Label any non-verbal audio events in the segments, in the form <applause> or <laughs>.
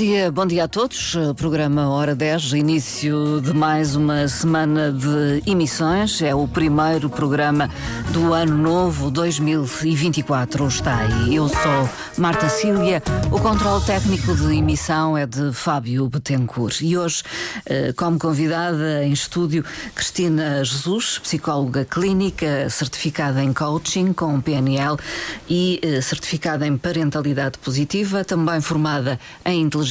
dia, bom dia a todos. Programa Hora 10, início de mais uma semana de emissões. É o primeiro programa do ano novo 2024. Está aí. Eu sou Marta Cília. O controle técnico de emissão é de Fábio Betancourt. E hoje, eh, como convidada em estúdio, Cristina Jesus, psicóloga clínica, certificada em coaching com PNL e eh, certificada em parentalidade positiva, também formada em inteligência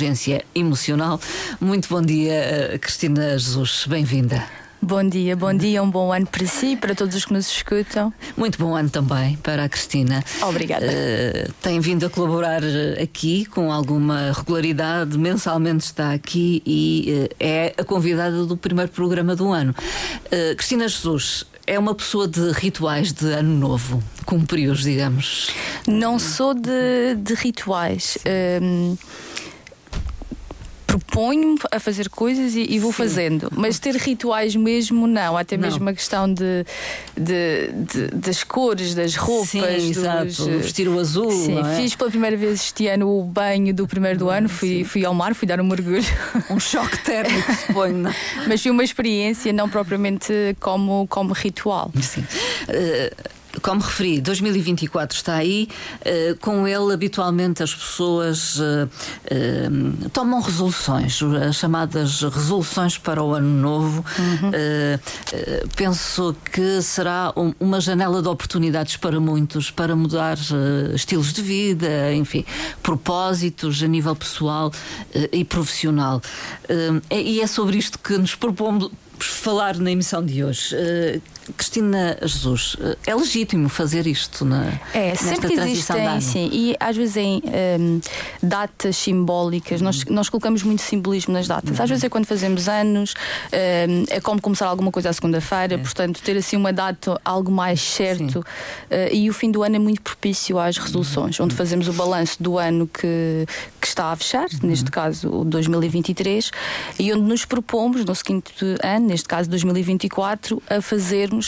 emocional. Muito bom dia, eh, Cristina Jesus, bem-vinda. Bom dia, bom dia, um bom ano para si e para todos os que nos escutam. Muito bom ano também para a Cristina. Obrigada. Uh, tem vindo a colaborar aqui com alguma regularidade, mensalmente está aqui e uh, é a convidada do primeiro programa do ano. Uh, Cristina Jesus, é uma pessoa de rituais de ano novo, cumpriu-os, digamos? Não sou de, de rituais. Um, proponho-me a fazer coisas e, e vou Sim. fazendo. Mas ter rituais mesmo, não. Até não. mesmo a questão de, de, de, das cores, das roupas. Sim, dos, exato. Vestir o azul. Sim, é? fiz pela primeira vez este ano o banho do primeiro do ano. Fui, fui ao mar, fui dar um mergulho. <laughs> Um choque térmico, suponho. Não? Mas foi uma experiência, não propriamente como, como ritual. Sim. Uh, como referi, 2024 está aí, uh, com ele habitualmente as pessoas uh, uh, tomam resoluções, as chamadas resoluções para o ano novo. Uhum. penso que será um, uma janela de oportunidades para muitos, para mudar estilos de vida, enfim, propósitos a nível pessoal e profissional. e é sobre isto que nos propomos falar na emissão de hoje. Cristina Jesus, é legítimo fazer isto na É, sempre existem, sim, e às vezes em um, datas simbólicas, nós, nós colocamos muito simbolismo nas datas. Às uhum. vezes é quando fazemos anos, um, é como começar alguma coisa à segunda-feira, é. portanto, ter assim uma data algo mais certo. Uh, e o fim do ano é muito propício às resoluções, uhum. onde fazemos o balanço do ano que, que está a fechar, uhum. neste caso o 2023, e onde nos propomos, no seguinte ano, neste caso 2024, a fazermos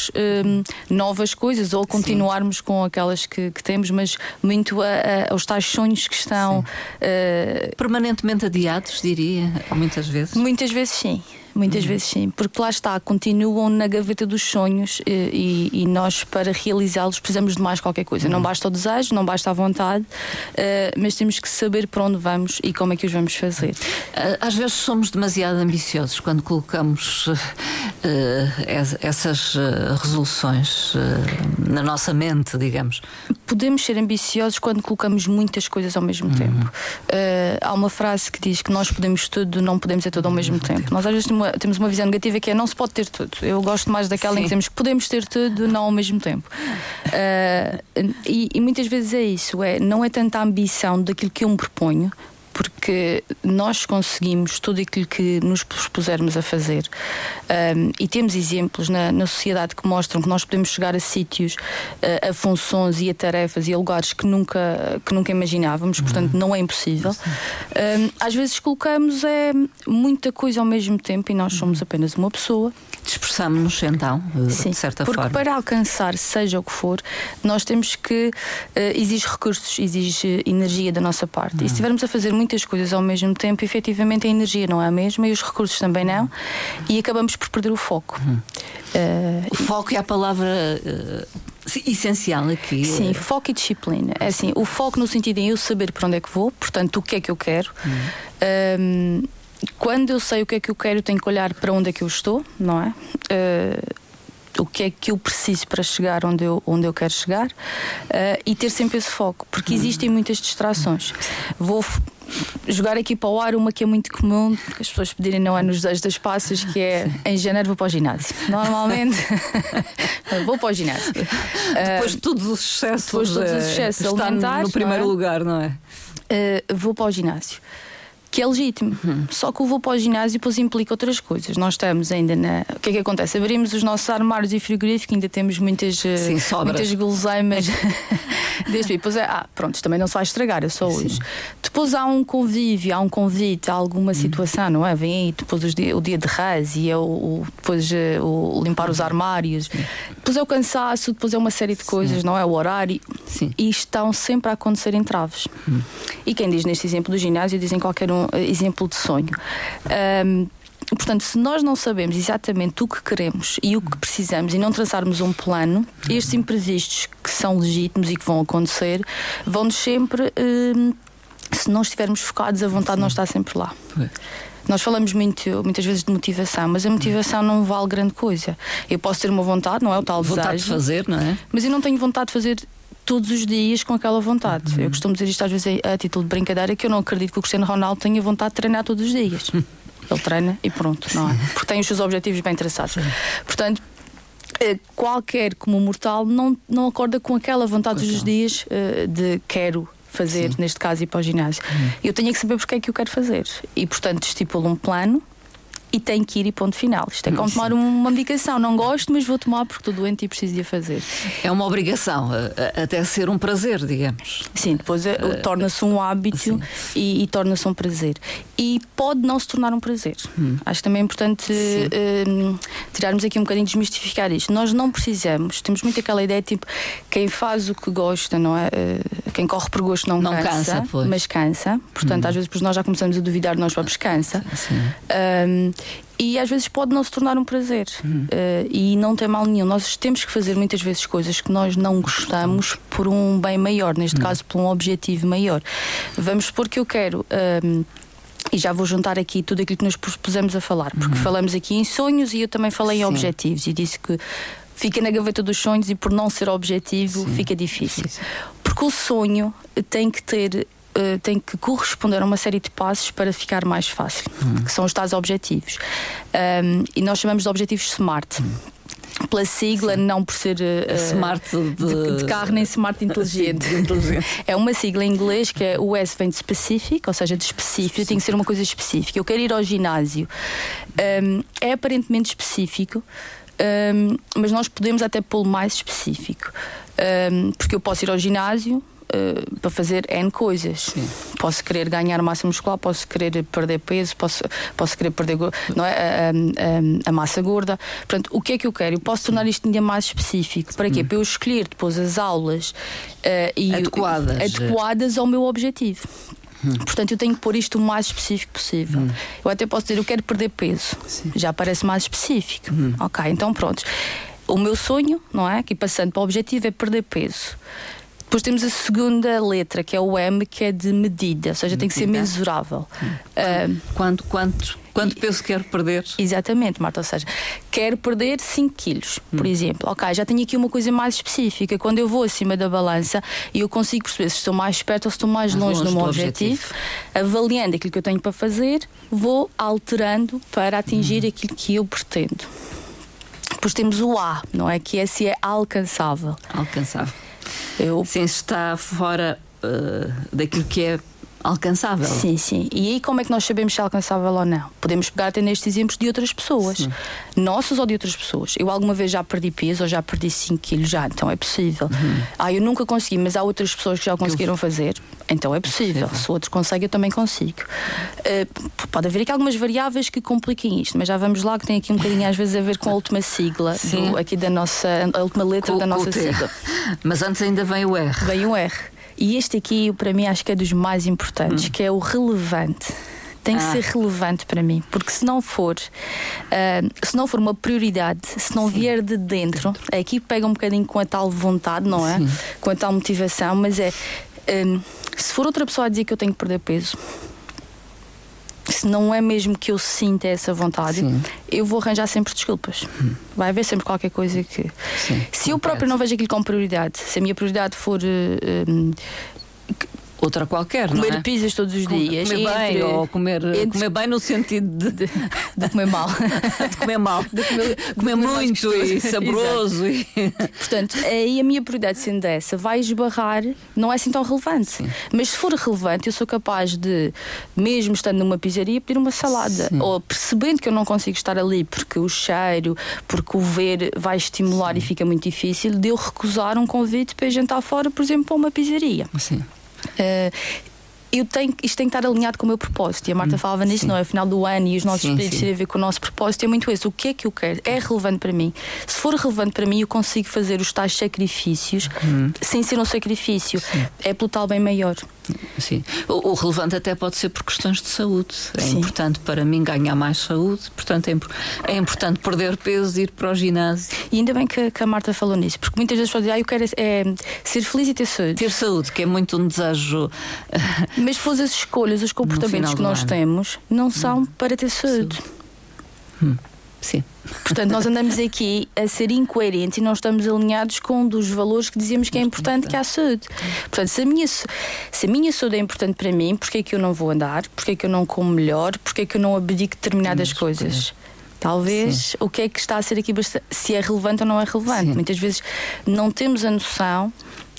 um, novas coisas ou continuarmos sim. com aquelas que, que, temos, mas muito a, a, aos tais sonhos que estão uh, permanentemente adiados, diria, muitas vezes. Muitas vezes sim. Muitas uhum. vezes sim, porque lá está, continuam na gaveta dos sonhos e, e, e nós, para realizá-los, precisamos de mais qualquer coisa. Uhum. Não basta o desejo, não basta a vontade, uh, mas temos que saber para onde vamos e como é que os vamos fazer. Eh, às vezes somos demasiado ambiciosos quando colocamos uh, essas resoluções na nossa mente, digamos. Podemos ser ambiciosos quando colocamos muitas coisas ao mesmo uhum. tempo. há uma frase que diz que nós podemos tudo, não podemos é tudo ao mesmo tempo. Nós às vezes uma, temos uma visão negativa que é não se pode ter tudo. Eu gosto mais daquela Sim. em que dizemos que podemos ter tudo, não ao mesmo tempo. Uh, <laughs> e, e muitas vezes é isso, é, não é tanta ambição daquilo que eu me proponho, porque nós conseguimos tudo aquilo que nos propusermos a fazer. Um, e temos exemplos na, na, sociedade que mostram que nós podemos chegar a sítios, a, a, funções e a tarefas e a lugares que nunca, que nunca imaginávamos, uhum. portanto, não é impossível. Um, às vezes colocamos é, muita coisa ao mesmo tempo e nós somos apenas uma pessoa. Dispersamos-nos então, Sim, de certa porque forma. Porque para alcançar, seja o que for, nós temos que. Uh, exige recursos, exige energia da nossa parte. Uhum. E se uhum. estivermos a fazer muitas coisas ao mesmo tempo, efetivamente a energia não é a mesma e os recursos também não, e acabamos por perder o foco. Uhum. Uh, o foco é a palavra. Uh essencial aqui. Sim, foco e disciplina. É assim, o foco no sentido em eu saber para onde é que vou, portanto, o que é que eu quero. Uhum. Um, quando eu sei o que é que eu quero, tenho que olhar para onde é que eu estou, não é? Uh, o que é que eu preciso para chegar onde eu, onde eu quero chegar uh, e ter sempre esse foco, porque existem muitas distrações. Vou jogar aqui para o ar uma que é muito comum, que as pessoas pedirem não é nos desejos das passas, que é em janeiro vou para o ginásio. Normalmente <laughs> vou para o ginásio. Depois de todos os excessos, depois de todos os excessos está alimentares, no primeiro é? lugar, não é? Uh, vou para o ginásio que é legítimo. Uhum. Só que o vou para o ginásio depois implica outras coisas. Nós estamos ainda na. O que é que acontece? Abrimos os nossos armários e frigorífico, ainda temos muitas, eh, Sim, muitas guloseimas. <laughs> Desde depois é, ah, pronto, também não se vai estragar, é só hoje. Depois há um convívio, há um convite, há alguma situação, não é? Vem aí depois o dia, o dia de reis e é o, o, depois eh, o limpar os armários, Sim. depois é o cansaço, depois é uma série de coisas, não é? O horário. E estão sempre a acontecer entraves. Hum. E quem diz neste exemplo do ginásio, dizem qualquer um uh, exemplo de sonho. Um, Portanto, se nós não sabemos exatamente o que queremos e o que precisamos e não traçarmos um plano, estes imprevistos que são legítimos e que vão acontecer vão-nos sempre. Hum, se não estivermos focados, a vontade não está sempre lá. Nós falamos muito, muitas vezes de motivação, mas a motivação não vale grande coisa. Eu posso ter uma vontade, não é o tal vontade desejo. de fazer, não é? Mas eu não tenho vontade de fazer todos os dias com aquela vontade. Uhum. Eu costumo dizer isto às vezes a, título de brincadeira que eu não acredito que o Cristiano Ronaldo tenha vontade de treinar todos os dias. <laughs> Ele treina e pronto, não é? Porque tem os seus objetivos bem traçados. Portanto, eh, qualquer como mortal não, não acorda com aquela vontade todos os dias uh, de quero fazer, Sim. neste caso, ir para o ginásio. Uhum. Eu tenho que saber porque é que eu quero fazer. E, portanto, estipulo um plano e tem que ir e ponto final. Isto é como Sim. tomar uma medicação. Não gosto, mas vou tomar porque estou doente e preciso de a fazer. É uma obrigação, até ser um prazer, digamos. Sim, depois uh, torna-se um hábito e, e torna-se um prazer. E pode não se tornar um prazer. Hum. Acho que também é importante uh, tirarmos aqui um bocadinho, desmistificar isto. Nós não precisamos, temos muito aquela ideia tipo, quem faz o que gosta, não é? Uh, quem corre por gosto não, não cansa, cansa mas cansa. Portanto, hum. às vezes nós já começamos a duvidar de nós próprios, cansa. Sim. Um, e às vezes pode não se tornar um prazer uh, e não tem mal nenhum. Nós temos que fazer muitas vezes coisas que nós não gostamos por um bem maior, neste hum. caso por um objetivo maior. Vamos supor que eu quero. Uh, e já vou juntar aqui tudo aquilo que nos propusemos a falar, porque uhum. falamos aqui em sonhos e eu também falei Sim. em objetivos e disse que fica na gaveta dos sonhos e por não ser objetivo Sim. fica difícil. Sim. Porque o sonho tem que ter uh, tem que corresponder a uma série de passos para ficar mais fácil, uhum. que são os tais objetivos. Um, e nós chamamos de objetivos SMART. Uhum pela sigla, Sim. não por ser uh, smart de... De, de... carro nem smart <laughs> inteligente. é uma sigla em inglês que é o S vem de specific, ou seja, de específico, tem que ser uma coisa específica. Eu quero ir ao ginásio. Um, é aparentemente específico. Um, mas nós podemos até pô-lo mais específico. Um, porque eu posso ir ao ginásio, uh, para fazer N coisas. Sim. Posso querer ganhar massa muscular, posso querer perder peso, posso, posso querer perder não é, a, a, a, massa gorda. Portanto, o que é que eu quero? Eu posso tornar isto ainda mais específico. Para quê? Hum. Para eu escolher depois as aulas uh, e, adequadas. adequadas ao meu objetivo. Hum. Portanto, eu tenho que pôr isto o mais específico possível. Hum. Eu até posso dizer, eu quero perder peso. Sim. Já parece mais específico. Hum. Ok, então pronto. O meu sonho, não é? Aqui passando para o objetivo é perder peso. Depois temos a segunda letra, que é o M, que é de medida, ou seja, tem que ser mensurável. Uh, quanto, quanto, quanto peso quero perder? Exatamente, Marta. Ou seja, quero perder 5 quilos, por hum. exemplo. Ok, já tenho aqui uma coisa mais específica. Quando eu vou acima da balança e eu consigo perceber se estou mais perto ou se estou mais, mais longe, longe do meu objetivo, objetivo, avaliando aquilo que eu tenho para fazer, vou alterando para atingir hum. aquilo que eu pretendo. Depois temos o A, não é? Que é se é alcançável. Alcançável. Eu... Sim, está fora uh, daquilo que é alcançável. Sim, sim. E aí como é que nós sabemos se é alcançável ou não? Podemos pegar até nestes exemplos de outras pessoas, sim. nossas ou de outras pessoas. Eu alguma vez já perdi peso ou já perdi 5 quilos já, então é possível. Uhum. Ah, eu nunca consegui, mas há outras pessoas que já conseguiram fazer, então é possível. É possível. Se outro consegue, eu também consigo. Uh, pode haver aqui algumas variáveis que compliquem isto, mas já vamos lá que tem aqui um bocadinho às vezes a ver com a última sigla, do, aqui da nossa, a última letra com, da nossa sigla. <laughs> Mas antes ainda vem o R. Vem o R. E este aqui, para mim, acho que é dos mais importantes, hum. que é o relevante tem que ah. ser relevante para mim, porque se não for, uh, se não for uma prioridade, se não Sim. vier de dentro, aqui pega um bocadinho com a tal vontade, não é? Sim. Com a tal motivação, mas é um, se for outra pessoa a dizer que eu tenho que perder peso, se não é mesmo que eu sinta essa vontade, Sim. eu vou arranjar sempre desculpas. Hum. Vai haver sempre qualquer coisa que. Sim, se eu próprio não vejo aquilo como prioridade, se a minha prioridade for. Uh, outra qualquer, comer não é? pizzas todos os dias. Comer entre, bem, ou comer, entre, comer bem no sentido de, de, de comer mal. <laughs> de comer mal. De comer, de comer muito e <laughs> saboroso. e... Portanto, aí a minha prioridade sendo essa, vai esbarrar, não é assim tão relevante. Sim. Mas se for relevante, eu sou capaz de, mesmo estando numa pizzaria, pedir uma salada. Sim. Ou percebendo que eu não consigo estar ali porque o cheiro, porque o ver vai estimular Sim. e fica muito difícil, de eu recusar um convite para jantar fora, por exemplo, para uma pizzaria. Sim. Uh, eu tenho, isto tem que estar alinhado com o meu propósito. E a Marta hum, falava nisso, sim. não é? Final do ano e os nossos sim, pedidos têm a ver com o nosso propósito. É muito isso. O que é que eu quero? É relevante para mim. Se for relevante para mim, eu consigo fazer os tais sacrifícios hum. sem ser um sacrifício. Sim. É pelo tal bem maior. Sim. O, o, relevante até pode ser por questões de saúde. É Sim. importante para mim ganhar mais saúde, portanto é, é, importante perder peso e ir para o ginásio. E ainda bem que, que a Marta falou nisso, porque muitas vezes pode dizer, ah, eu quero é, ser feliz e ter saúde. Ter saúde, que é muito um desejo. <laughs> Mas depois as escolhas, os comportamentos que nós ano. temos não são hum. para ter saúde. Hum. Sim. Portanto, nós andamos aqui a ser incoerentes e não estamos alinhados com um dos valores que dizemos que é importante, que é a saúde. Portanto, se a minha, se a minha saúde é importante para mim, porquê é que eu não vou andar? Porquê é que eu não como melhor? Porquê é que eu não abdico determinadas coisas? Talvez Sim. o que é que está a ser aqui se é relevante ou não é relevante. Sim. Muitas vezes não temos a noção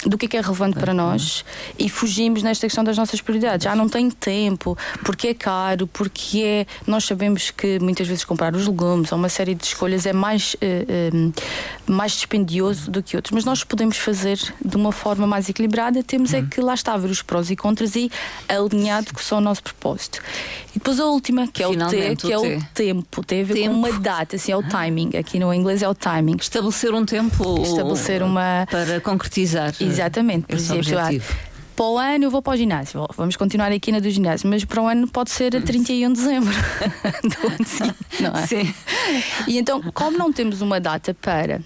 do que é, que é relevante para nós e fugimos nesta questão das nossas prioridades. Já não tenho tempo, porque é caro, porque é. Nós sabemos que muitas vezes comprar os legumes ou uma série de escolhas é mais, uh, uh, mais dispendioso do que outros, mas nós podemos fazer de uma forma mais equilibrada. Temos é uhum. que lá está a ver os prós e contras e alinhado com o nosso propósito. E depois a última, que é Finalmente, o T, que é o tempo, tem a ver tempo. com uma data, assim, é o timing. Aqui no inglês é o timing. Estabelecer um tempo estabelecer uma para concretizar. Exatamente. Por exemplo, para o ano eu vou para o ginásio. Vamos continuar aqui na do ginásio, mas para o ano pode ser a 31 de dezembro <laughs> do ano seguinte, não é? Sim. E então, como não temos uma data para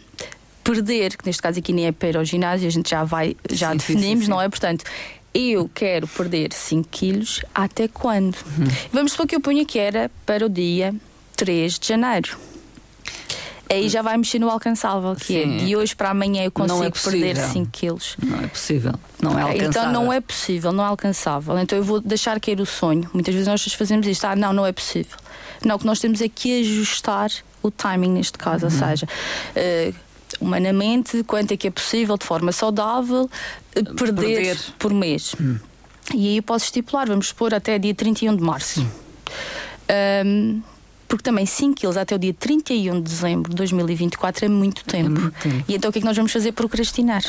perder, que neste caso aqui nem é para ao ginásio, a gente já vai, já sim, definimos, sim, sim, não é? Portanto, eu quero perder 5 quilos até quando? Uhum. Vamos supor que eu ponha que era para o dia 3 de janeiro aí já vai mexer no alcançável, que é, Sim. é de hoje para amanhã eu consigo é perder 5 quilos. Não é possível. Não é alcançável. Então não é possível, não é alcançável. Então eu vou deixar cair o sonho. Muitas vezes nós fazemos isto, ah, não, não é possível. Não, o que nós temos é que ajustar o timing neste caso, uhum. ou seja. Uh, humanamente, quanto é que é possível, de forma saudável, eh, perder, perder. por mês. Hum. E aí eu posso estipular, vamos expor até dia 31 de março. Um, porque também 5 quilos até o dia 31 de dezembro de 2024 é muito tempo. É muito tempo. E então o que é que nós vamos fazer? Procrastinar.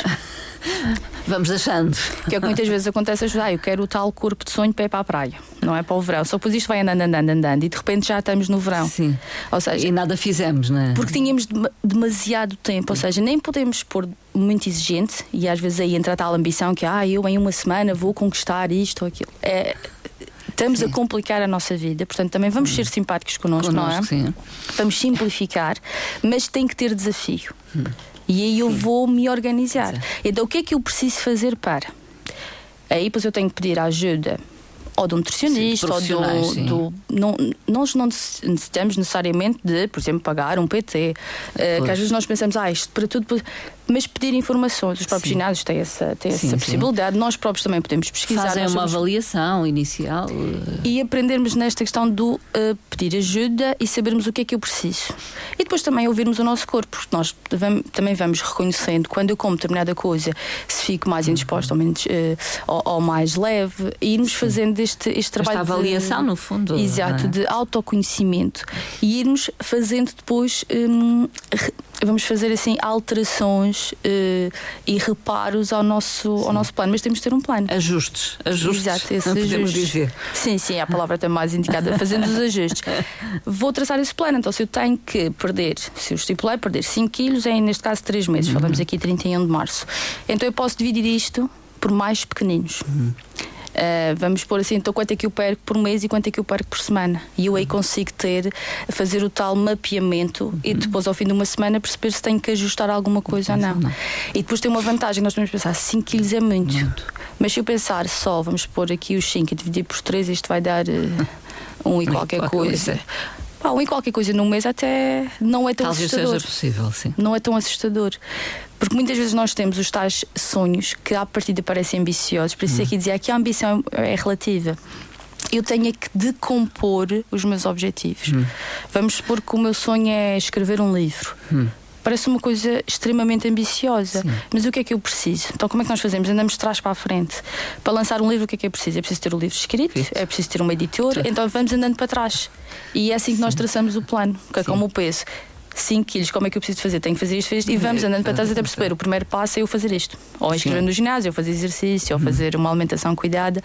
<laughs> vamos deixando. Que é o que muitas vezes acontece, ah, eu quero o tal corpo de sonho para ir para a praia, não é para o verão. Só depois isto vai andando, andando, andando e de repente já estamos no verão. Sim. Ou seja, e nada fizemos, não é? Porque tínhamos demasiado tempo, ou seja, nem podemos pôr muito exigente e às vezes aí entra a tal ambição que, ah, eu em uma semana vou conquistar isto ou aquilo. É, estamos sim. a complicar a nossa vida, portanto também vamos ser simpáticos connosco, connosco não é? Sim. Vamos simplificar, mas tem que ter desafio. Hum. E aí eu vou me organizar. Então o que é que eu preciso fazer para? Aí depois eu tenho que pedir ajuda ou de um nutricionista, ou do, do, não, nós não necessitamos necessariamente de, por exemplo, pagar um PT, uh, eh, que às vezes nós pensamos, ah, isto para tudo mas pedir informações. Os próprios sim. ginásios têm essa, têm sim, essa possibilidade. Sim. Nós próprios também podemos pesquisar. Fazem uma somos... avaliação inicial. E aprendermos nesta questão do uh, pedir ajuda e sabermos o que é que eu preciso. E depois também ouvirmos o nosso corpo, porque nós também vamos reconhecendo quando eu como determinada coisa, se fico mais indisposta ou, menos, uh, ou, ou, mais leve, e irmos fazendo este, este trabalho. Esta avaliação, de, no fundo. Exato, é? de autoconhecimento. E irmos fazendo depois. Um, vamos fazer assim alterações uh, e reparos ao nosso, ao nosso plano, mas temos de ter um plano. Ajustes, ajustes. Exato, esses ajustes. dizer. Sim, sim, a palavra está mais indicada, fazendo os ajustes. <laughs> Vou traçar esse plano, então se eu tenho que perder, se eu estipulei perder 5 quilos em, neste caso, 3 meses, uhum. falamos aqui 31 de março, então eu posso dividir isto por mais pequeninos. Uhum. Uh, vamos pôr assim, então quanto é que eu perco por mês e quanto é que eu perco por semana. E eu aí consigo ter, fazer o tal mapeamento uhum. e depois ao fim de uma semana perceber se tenho que ajustar alguma coisa ou não. não. E depois tem uma vantagem, nós podemos pensar 5 quilos é muito. muito. Mas se eu pensar só, vamos pôr aqui os 5 e dividir por 3, isto vai dar uh, um e qualquer, qualquer coisa. coisa. Pá, um e qualquer coisa num mês até não é tão Talvez assustador. seja possível, sim. Não é tão assustador. Porque muitas vezes nós temos os tais sonhos que à partida parecem ambiciosos, por isso hum. é que dizia que a ambição é relativa eu tenho que decompor os meus objetivos. Hum. Vamos supor que o meu sonho é escrever um livro. Hum. Parece uma coisa extremamente ambiciosa. Sim. Mas o que é que eu preciso? Então, como é que nós fazemos? Andamos de trás para a frente. Para lançar um livro, o que é que é preciso? É preciso ter o livro escrito, é preciso ter uma editora, então vamos andando para trás. E é assim que nós traçamos o plano, que é como o peso. 5 quilos, como é que eu preciso fazer? Tenho que fazer isto, fazer isto e vamos andando para trás até perceber. O primeiro passo é eu fazer isto. Ou inscrever no ginásio, ou fazer exercício, ou uhum. fazer uma alimentação cuidada.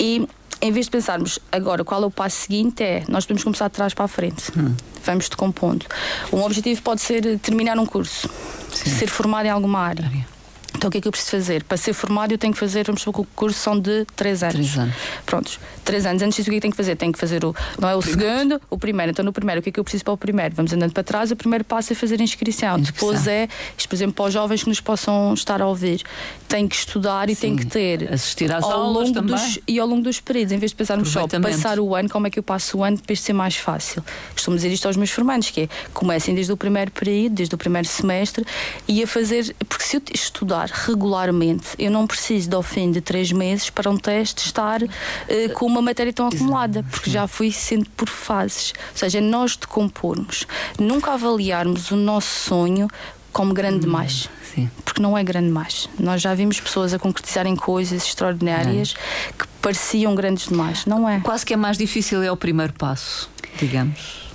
E em vez de pensarmos agora qual é o passo seguinte, é nós podemos começar de trás para a frente. Hum. Vamos decompondo. Um objetivo pode ser terminar um curso, Sim. ser formado em alguma área. Então o que é que eu preciso fazer? Para ser formado eu tenho que fazer, vamos supor que o curso são de 3 anos. 3 anos. Prontos, 3 anos. Antes disso o que é que tenho que fazer? Tenho que fazer o, não é o segundo, o primeiro. Então no primeiro o que é que eu preciso para o primeiro? Vamos andando para trás, o primeiro passo é fazer a inscrição. inscrição. Depois é, isto, por exemplo, para os jovens que nos possam estar a ouvir, tem que estudar e Sim, tem que ter assistir às ao aulas longo dos, e ao longo dos períodos, em vez de pensarmos só passar o ano, como é que eu passo o ano depois de ser mais fácil. Costumo dizer isto aos meus formandos, que é comecem desde o primeiro período, desde o primeiro semestre e a fazer, porque se eu estudar regularmente, eu não preciso ao fim de três meses para um teste estar uh, com uma matéria tão acumulada, porque já fui sendo por fases. Ou seja, nós decompormos, nunca avaliarmos o nosso sonho como grande hum, demais. Sim. Porque não é grande demais. Nós já vimos pessoas a concretizarem coisas extraordinárias é. que pareciam grandes demais. Não é? Quase que é mais difícil é o primeiro passo, digamos.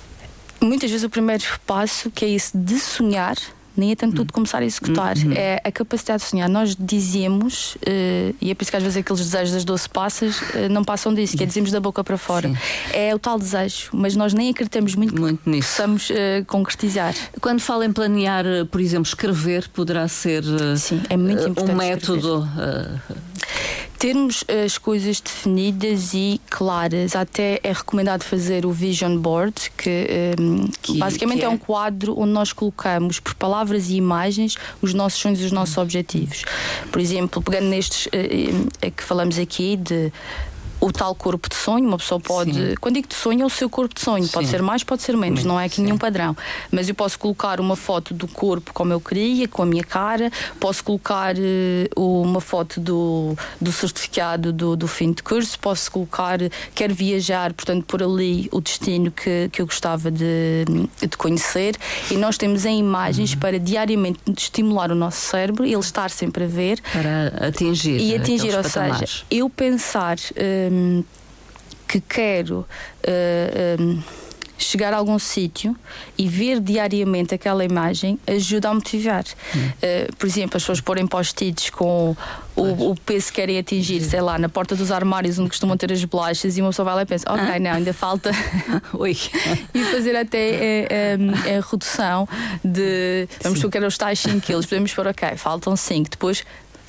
Muitas vezes o primeiro passo, que é isso de sonhar, nem é tanto tudo começar a executar, uhum. é a capacidade de sonhar. Nós dizemos, uh, e é por isso que às vezes aqueles desejos das 12 passas uh, não passam disso, que é dizemos da boca para fora. Sim. É o tal desejo, mas nós nem acreditamos muito, muito que nisso. possamos uh, concretizar. Quando fala em planear, por exemplo, escrever, poderá ser Sim, é muito importante um método termos as coisas definidas e claras. Até é recomendado fazer o Vision Board, que, um, que basicamente que é? é? um quadro onde nós colocamos por palavras e imagens os nossos sonhos e os nossos objetivos. Por exemplo, pegando nestes uh, que falamos aqui de o tal corpo de sonho, uma pessoa pode. Sim. Quando digo de sonho, é o seu corpo de sonho. Sim. Pode ser mais, pode ser menos, não é aqui Sim. nenhum padrão. Mas eu posso colocar uma foto do corpo como eu queria, com a minha cara, posso colocar uh, uma foto do, do certificado do, do fim de curso, posso colocar, quero viajar, portanto, por ali o destino que, que eu gostava de, de conhecer. E nós temos em imagens uhum. para diariamente estimular o nosso cérebro, ele estar sempre a ver. Para atingir. E atingir, ou patamares. seja, eu pensar. Uh, um, que quero uh, um, chegar a algum sítio e ver diariamente aquela imagem ajuda a motivar. Hum. Uh, por exemplo, as pessoas porem post-its com o, o, peso que querem atingir, sei lá, na porta dos armários onde costumam ter as bolachas e uma pessoa vai lá e pensa, ok, não, ainda falta. <laughs> Oi. <laughs> e fazer até a, a, a redução de. Vamos supor que eram os tais 5 quilos, podemos pôr, ok, faltam 5, depois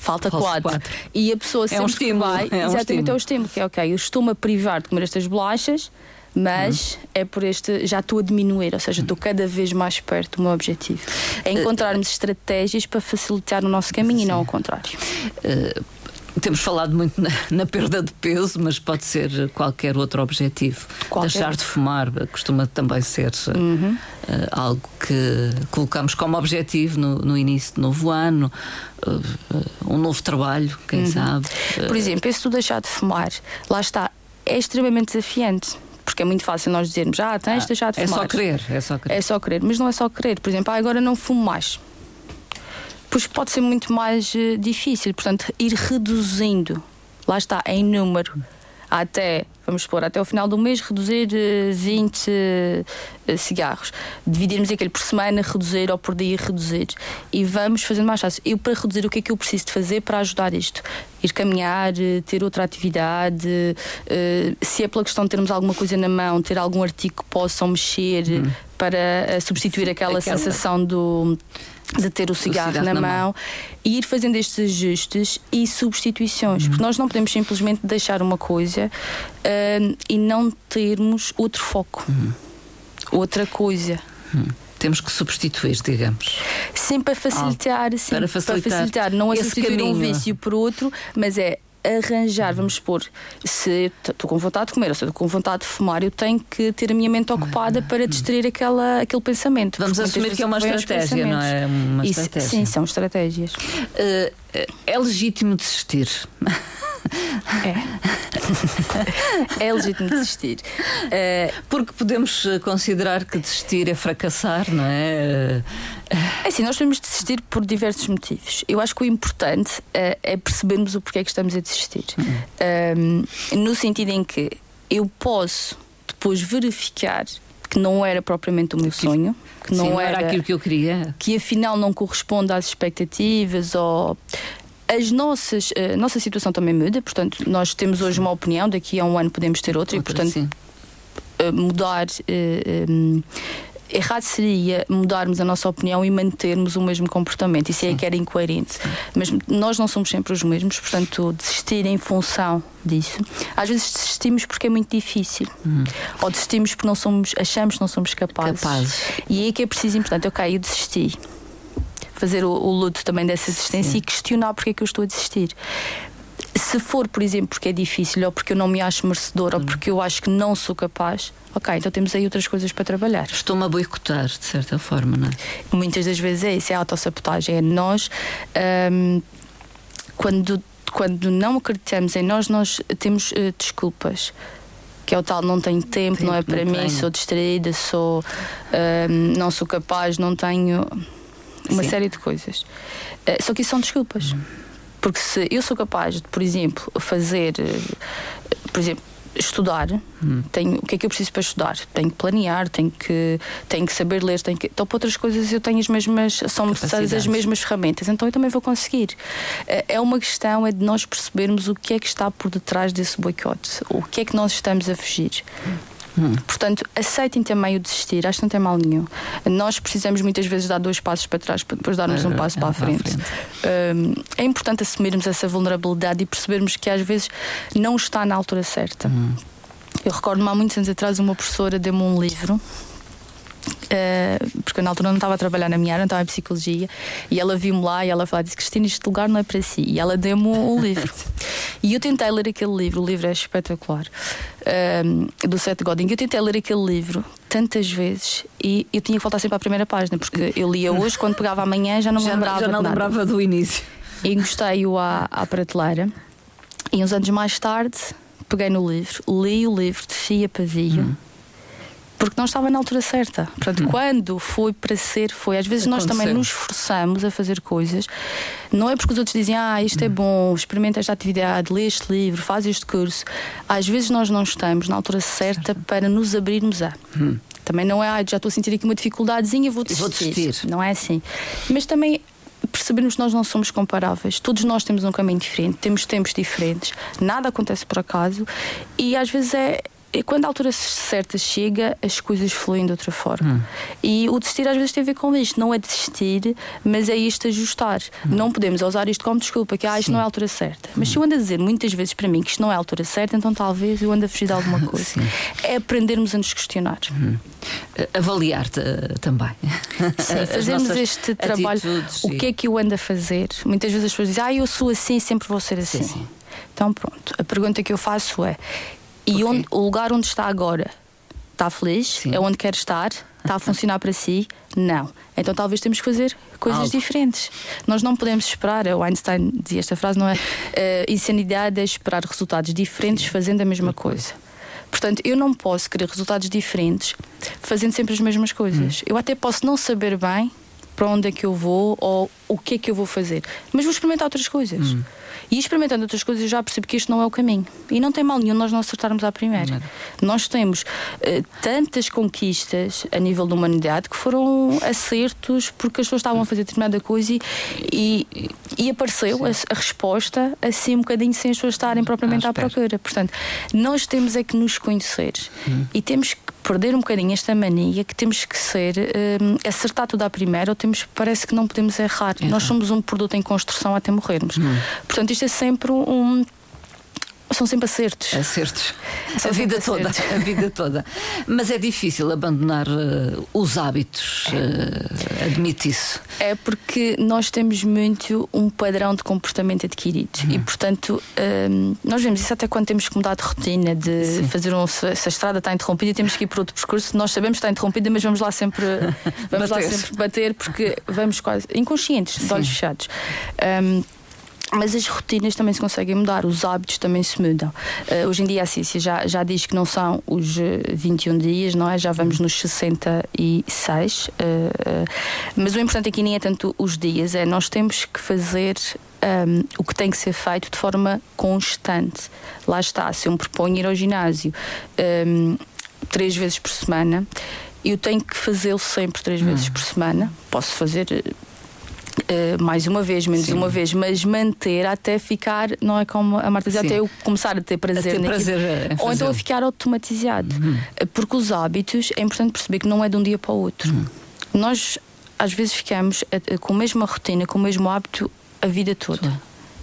falta quatro. quatro. E a pessoa sempre é um estímulo, vai, é um exatamente estímulo. é o estímulo, que é ok, eu estou-me a privar de comer estas bolachas, mas uhum. é por este, já estou a diminuir, ou seja, estou cada vez mais perto do meu objetivo. É encontrarmos uh, estratégias para facilitar o nosso caminho sim. e não ao contrário. Uh, temos falado muito na, na, perda de peso, mas pode ser qualquer outro objetivo. Qualquer. Deixar de fumar costuma também ser uhum. uh, algo que colocamos como objetivo no, no início do novo ano, uh, um novo trabalho, quem uhum. sabe. Por exemplo, se tu deixar de fumar, lá está, é extremamente desafiante porque é muito fácil nós dizermos, ah, tens de deixar de fumar. É só querer, é só querer. É só querer, mas não é só querer. Por exemplo, ah, agora não fumo mais pois pode ser muito mais uh, difícil. Portanto, ir reduzindo, lá está, em número, até, vamos supor, até o final do mês, reduzir uh, 20 uh, cigarros. Dividirmos aquele por semana, reduzir, ou por dia, reduzir. E vamos fazendo mais fácil. Eu, para reduzir, o que é que eu preciso de fazer para ajudar isto? Ir caminhar, uh, ter outra atividade, uh, se é pela questão de termos alguma coisa na mão, ter algum artigo que possam mexer hum. para substituir aquela, aquela sensação do de ter o cigarro, o cigarro na, na mão, mão, e ir fazendo estes ajustes e substituições, uhum. porque nós não podemos simplesmente deixar uma coisa uh, e não termos outro foco, uhum. outra coisa. Uhum. Temos que substituir, digamos. Sempre a facilitar, ah, sempre para facilitar, para facilitar. não é substituir caminho. um vício por outro, mas é arranjar, vamos supor, se estou com vontade de comer ou se estou com vontade de fumar, eu tenho que ter a minha mente ocupada para distrair aquela, aquele pensamento. Vamos assumir que é uma estratégia, não é? Uma Isso, estratégia. Sim, são estratégias. Uh, é legítimo desistir. <laughs> É. <laughs> é legítimo desistir. Uh, porque podemos considerar que desistir é fracassar, não é? É assim, nós podemos desistir por diversos motivos. Eu acho que o importante uh, é percebermos o porquê é que estamos a desistir. Uhum. Um, no sentido em que eu posso depois verificar que não era propriamente o meu sonho, que não, Sim, não era, era aquilo que eu queria, que afinal não corresponde às expectativas ou as nossas, a nossa situação também muda, portanto, nós temos hoje uma opinião, daqui a um ano podemos ter outra, outra e, portanto, sim. mudar errado seria mudarmos a nossa opinião e mantermos o mesmo comportamento. Isso é que era incoerente. Mas nós não somos sempre os mesmos, portanto, desistir em função disso. Às vezes desistimos porque é muito difícil. Hum. Ou desistimos porque não somos, achamos que não somos capazes. capazes. E aí é que é preciso importante, ok, eu desisti. Fazer o, o luto também dessa desistência Sim. e questionar porque é que eu estou a desistir se for, por exemplo, porque é difícil, ou porque eu não me acho merecedor, ou hum. porque eu acho que não sou capaz, ok, então temos aí outras coisas para trabalhar. Estou-me a boicotar, de certa forma, não é? Muitas das vezes é isso, é a autossabotagem. É nós, um, quando, quando não acreditamos em nós, nós temos uh, desculpas que é o tal não tenho tempo, tempo não é para não mim, tenho. sou distraída, sou um, não sou capaz, não tenho uma Sim. série de coisas. Uh, só que isso são desculpas. Hum. Porque se eu sou capaz de, por exemplo, fazer, uh, por exemplo, estudar, hum. tenho, o que é que eu preciso para estudar? Tenho que planear, tenho que, tenho que saber ler, tenho que. Então, para outras coisas, eu tenho as mesmas, são necessárias as mesmas ferramentas, então eu também vou conseguir. Eh, é uma questão é de nós percebermos o que é que está por detrás desse boicote, o que é que nós estamos a fugir. Hum. Portanto, aceitem também o desistir, acho que não tem mal nenhum. Nós precisamos muitas vezes dar dois passos para trás para depois darmos um passo é, para a frente. frente. Um, é importante assumirmos essa vulnerabilidade e percebermos que às vezes não está na altura certa. Hum. Eu recordo-me há muitos anos atrás, uma professora deu-me um livro Uh, porque na altura não estava a trabalhar na minha área, estava em psicologia, e ela viu-me lá e ela falou: disse Cristina, este lugar não é para si. E ela deu-me um <laughs> livro. e eu tentei ler aquele livro, o livro é espetacular, uh, do Seth Godin. Eu tentei ler aquele livro tantas vezes e eu tinha que voltar sempre à primeira página, porque eu lia hoje, quando pegava amanhã já não me lembrava. Já não lembrava do início. E encostei-o à, à prateleira, e uns anos mais tarde peguei no livro, li o livro de fia pavio. Hum porque não estava na altura certa. Portanto, hum. quando foi para ser, foi. Às vezes Aconteceu. nós também nos esforçamos a fazer coisas, não é porque os outros dizem, ah, isto é hum. bom, experimenta esta atividade, lê este livro, faz este curso. Às vezes nós não estamos na altura certa para nos abrirmos a. Hum. Também não é, ah, já estou a sentir aqui uma dificuldadezinha, vou desistir. vou desistir. Não é assim. Mas também percebermos que nós não somos comparáveis. Todos nós temos um caminho diferente, temos tempos diferentes, nada acontece por acaso e às vezes é quando a altura certa chega, as coisas fluem de outra forma. Hum. E o desistir às vezes tem a ver com isto. Não é desistir, mas é isto ajustar. Hum. Não podemos usar isto como desculpa, que ah, isto Sim. não é a altura certa. Mas hum. se eu ando a dizer muitas vezes para mim que isto não é a altura certa, então talvez eu ando a fugir de alguma <laughs> coisa. Sim. É aprendermos a nos questionar. Hum. Avaliar-te uh, também. Sim, <laughs> fazermos este trabalho. O que é que eu ando a fazer? Muitas vezes as pessoas dizem, ah, eu sou assim, sempre vou ser assim. Sim, então pronto, a pergunta que eu faço é: e onde, o lugar onde está agora está feliz? Sim. É onde quer estar? Está a funcionar para si? Não. Então talvez temos que fazer coisas Algo. diferentes. Nós não podemos esperar, o Einstein dizia esta frase, não é? Uh, insanidade é esperar resultados diferentes Sim. fazendo a mesma coisa. Portanto, eu não posso querer resultados diferentes fazendo sempre as mesmas coisas. Hum. Eu até posso não saber bem para onde é que eu vou ou o que é que eu vou fazer, mas vou experimentar outras coisas. Hum. E experimentando outras coisas, eu já percebo que isto não é o caminho. E não tem mal nenhum nós não acertarmos à primeira. Nós temos uh, tantas conquistas a nível da humanidade que foram acertos porque as pessoas estavam a fazer determinada coisa e, e, e apareceu a, a, resposta assim um bocadinho sem as pessoas estarem propriamente à, à procura. Portanto, nós temos é que nos conhecer hum. e temos que perder um bocadinho esta mania que temos que ser um, acertar tudo à primeira ou temos parece que não podemos errar. Nós somos um produto em construção até morrermos. Hum. Portanto, isto é sempre um são sempre acertos. Acertos. São a vida toda. Acertos. A vida toda. Mas é difícil abandonar uh, os hábitos, uh, admite isso. É porque nós temos muito um padrão de comportamento adquirido uhum. e, portanto, uh, nós vemos isso até quando temos que mudar de rotina, de Sim. fazer um. Se a estrada está interrompida e temos que ir para outro percurso, nós sabemos que está interrompida, mas vamos lá sempre, vamos lá sempre bater porque vamos quase inconscientes, de olhos fechados. Um, mas as rotinas também se conseguem mudar, os hábitos também se mudam. Uh, hoje em dia a ciência já, já diz que não são os 21 eh, dias, não é? Já vamos nos 66. Uh, uh, mas o importante aqui nem é tanto os dias, é nós temos que fazer um, ehm, o que tem que ser feito de forma constante. Lá está, se eu me proponho ir ao ginásio um, ehm, três vezes por semana, eu tenho que fazê-lo sempre três vezes hum. por semana. Posso fazer Uh, mais uma vez, menos Sim. uma vez, mas manter até ficar, não é como a Marta dizia, até eu começar a ter prazer, a ter prazer ou então a ficar automatizado. Uhum. Porque os hábitos é importante perceber que não é de um dia para o outro. Uhum. Nós às vezes ficamos com a mesma rotina, com o mesmo hábito a vida toda. Sim.